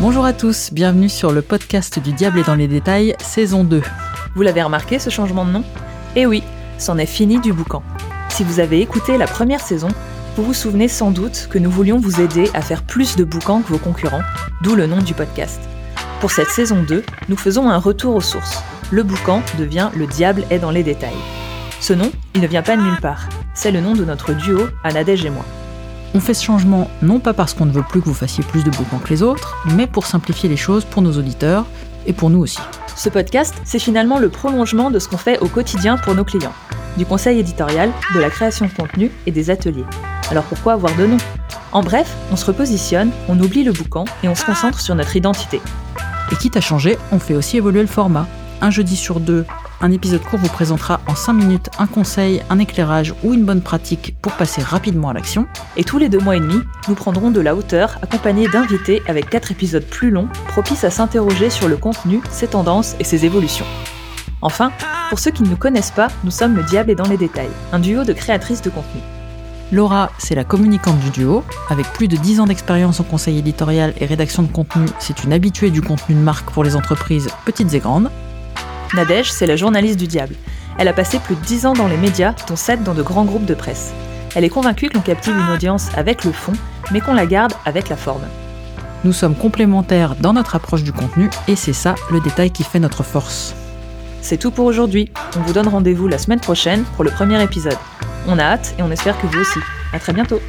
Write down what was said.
Bonjour à tous, bienvenue sur le podcast du Diable et dans les détails, saison 2. Vous l'avez remarqué ce changement de nom? Eh oui, c'en est fini du boucan. Si vous avez écouté la première saison, vous vous souvenez sans doute que nous voulions vous aider à faire plus de boucans que vos concurrents, d'où le nom du podcast. Pour cette saison 2, nous faisons un retour aux sources. Le boucan devient Le diable est dans les détails. Ce nom, il ne vient pas de nulle part. C'est le nom de notre duo, Anadège et moi. On fait ce changement non pas parce qu'on ne veut plus que vous fassiez plus de boucans que les autres, mais pour simplifier les choses pour nos auditeurs et pour nous aussi. Ce podcast, c'est finalement le prolongement de ce qu'on fait au quotidien pour nos clients. Du conseil éditorial, de la création de contenu et des ateliers. Alors pourquoi avoir de nom? En bref, on se repositionne, on oublie le boucan et on se concentre sur notre identité. Et quitte à changer, on fait aussi évoluer le format. Un jeudi sur deux, un épisode court vous présentera en 5 minutes un conseil, un éclairage ou une bonne pratique pour passer rapidement à l'action. Et tous les deux mois et demi, nous prendrons de la hauteur accompagnés d'invités avec 4 épisodes plus longs, propices à s'interroger sur le contenu, ses tendances et ses évolutions. Enfin, pour ceux qui ne nous connaissent pas, nous sommes le Diable et dans les détails, un duo de créatrices de contenu. Laura, c'est la communicante du duo. Avec plus de 10 ans d'expérience en conseil éditorial et rédaction de contenu, c'est une habituée du contenu de marque pour les entreprises petites et grandes. Nadège, c'est la journaliste du diable. Elle a passé plus de 10 ans dans les médias, dont 7 dans de grands groupes de presse. Elle est convaincue que l'on captive une audience avec le fond, mais qu'on la garde avec la forme. Nous sommes complémentaires dans notre approche du contenu et c'est ça le détail qui fait notre force. C'est tout pour aujourd'hui. On vous donne rendez-vous la semaine prochaine pour le premier épisode. On a hâte et on espère que vous aussi. À très bientôt.